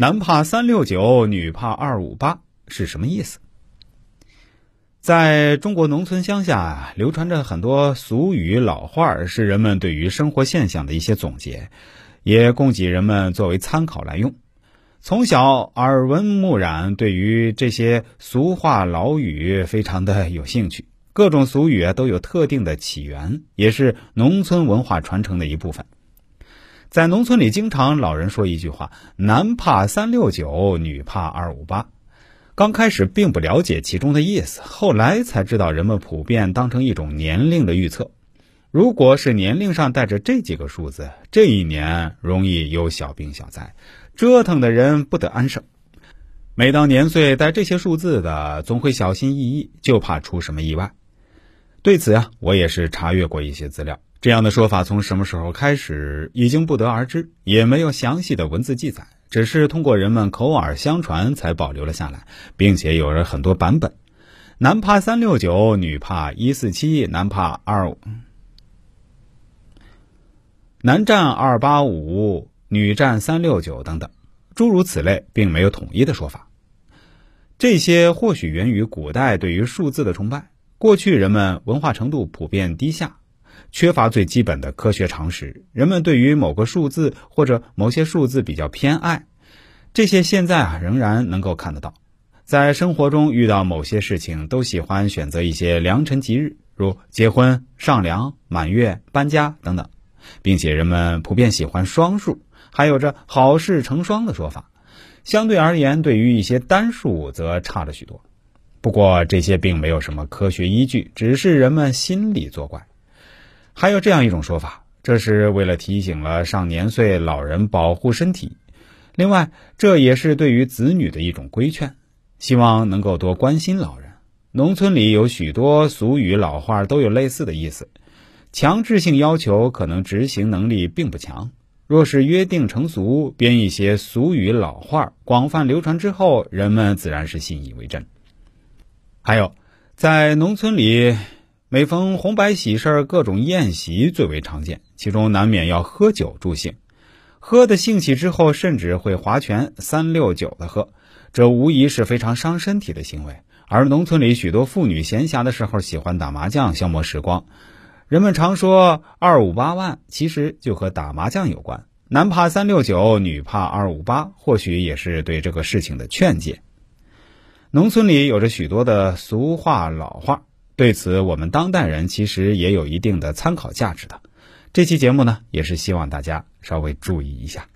男怕三六九，女怕二五八是什么意思？在中国农村乡下，流传着很多俗语老话，是人们对于生活现象的一些总结，也供给人们作为参考来用。从小耳闻目染，对于这些俗话老语非常的有兴趣。各种俗语都有特定的起源，也是农村文化传承的一部分。在农村里，经常老人说一句话：“男怕三六九，女怕二五八。”刚开始并不了解其中的意思，后来才知道人们普遍当成一种年龄的预测。如果是年龄上带着这几个数字，这一年容易有小病小灾，折腾的人不得安生。每当年岁带这些数字的，总会小心翼翼，就怕出什么意外。对此呀，我也是查阅过一些资料。这样的说法从什么时候开始已经不得而知，也没有详细的文字记载，只是通过人们口耳相传才保留了下来，并且有着很多版本。男怕三六九，女怕一四七，男怕二五，男占二八五，女占三六九等等，诸如此类，并没有统一的说法。这些或许源于古代对于数字的崇拜，过去人们文化程度普遍低下。缺乏最基本的科学常识，人们对于某个数字或者某些数字比较偏爱，这些现在啊仍然能够看得到。在生活中遇到某些事情，都喜欢选择一些良辰吉日，如结婚、上梁、满月、搬家等等，并且人们普遍喜欢双数，还有着好事成双的说法。相对而言，对于一些单数则差了许多。不过这些并没有什么科学依据，只是人们心理作怪。还有这样一种说法，这是为了提醒了上年岁老人保护身体。另外，这也是对于子女的一种规劝，希望能够多关心老人。农村里有许多俗语老话都有类似的意思，强制性要求可能执行能力并不强。若是约定成俗，编一些俗语老话，广泛流传之后，人们自然是信以为真。还有，在农村里。每逢红白喜事各种宴席最为常见，其中难免要喝酒助兴。喝的兴起之后，甚至会划拳三六九的喝，这无疑是非常伤身体的行为。而农村里许多妇女闲暇的时候喜欢打麻将消磨时光。人们常说二五八万，其实就和打麻将有关。男怕三六九，女怕二五八，或许也是对这个事情的劝诫。农村里有着许多的俗话老话。对此，我们当代人其实也有一定的参考价值的。这期节目呢，也是希望大家稍微注意一下。